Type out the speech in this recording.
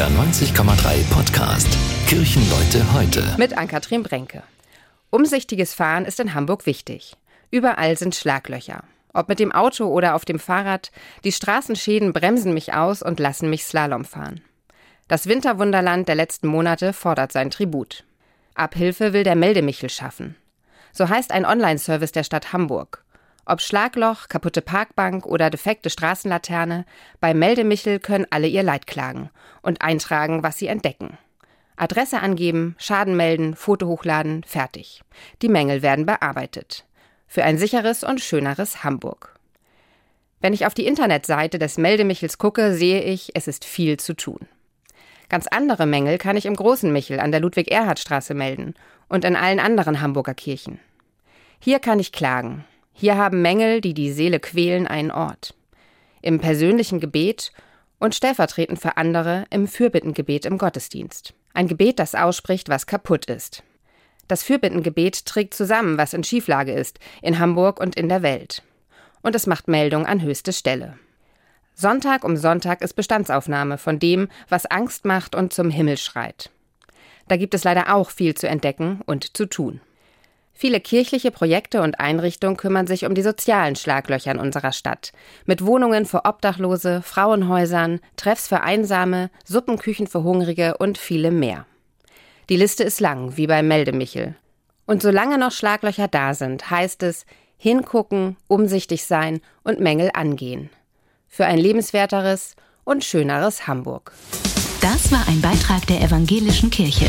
NDR 90,3 Podcast. Kirchenleute heute. Mit Ann-Kathrin Brenke. Umsichtiges Fahren ist in Hamburg wichtig. Überall sind Schlaglöcher. Ob mit dem Auto oder auf dem Fahrrad, die Straßenschäden bremsen mich aus und lassen mich Slalom fahren. Das Winterwunderland der letzten Monate fordert sein Tribut. Abhilfe will der Meldemichel schaffen. So heißt ein Online-Service der Stadt Hamburg. Ob Schlagloch, kaputte Parkbank oder defekte Straßenlaterne, bei Meldemichel können alle ihr Leid klagen und eintragen, was sie entdecken. Adresse angeben, Schaden melden, Foto hochladen, fertig. Die Mängel werden bearbeitet. Für ein sicheres und schöneres Hamburg. Wenn ich auf die Internetseite des Meldemichels gucke, sehe ich, es ist viel zu tun. Ganz andere Mängel kann ich im Großen Michel an der Ludwig-Erhard-Straße melden und in allen anderen Hamburger Kirchen. Hier kann ich klagen. Hier haben Mängel, die die Seele quälen, einen Ort. Im persönlichen Gebet und stellvertretend für andere im Fürbittengebet im Gottesdienst. Ein Gebet, das ausspricht, was kaputt ist. Das Fürbittengebet trägt zusammen, was in Schieflage ist, in Hamburg und in der Welt. Und es macht Meldung an höchste Stelle. Sonntag um Sonntag ist Bestandsaufnahme von dem, was Angst macht und zum Himmel schreit. Da gibt es leider auch viel zu entdecken und zu tun. Viele kirchliche Projekte und Einrichtungen kümmern sich um die sozialen Schlaglöcher in unserer Stadt. Mit Wohnungen für Obdachlose, Frauenhäusern, Treffs für Einsame, Suppenküchen für Hungrige und viele mehr. Die Liste ist lang, wie bei Meldemichel. Und solange noch Schlaglöcher da sind, heißt es hingucken, umsichtig sein und Mängel angehen für ein lebenswerteres und schöneres Hamburg. Das war ein Beitrag der Evangelischen Kirche.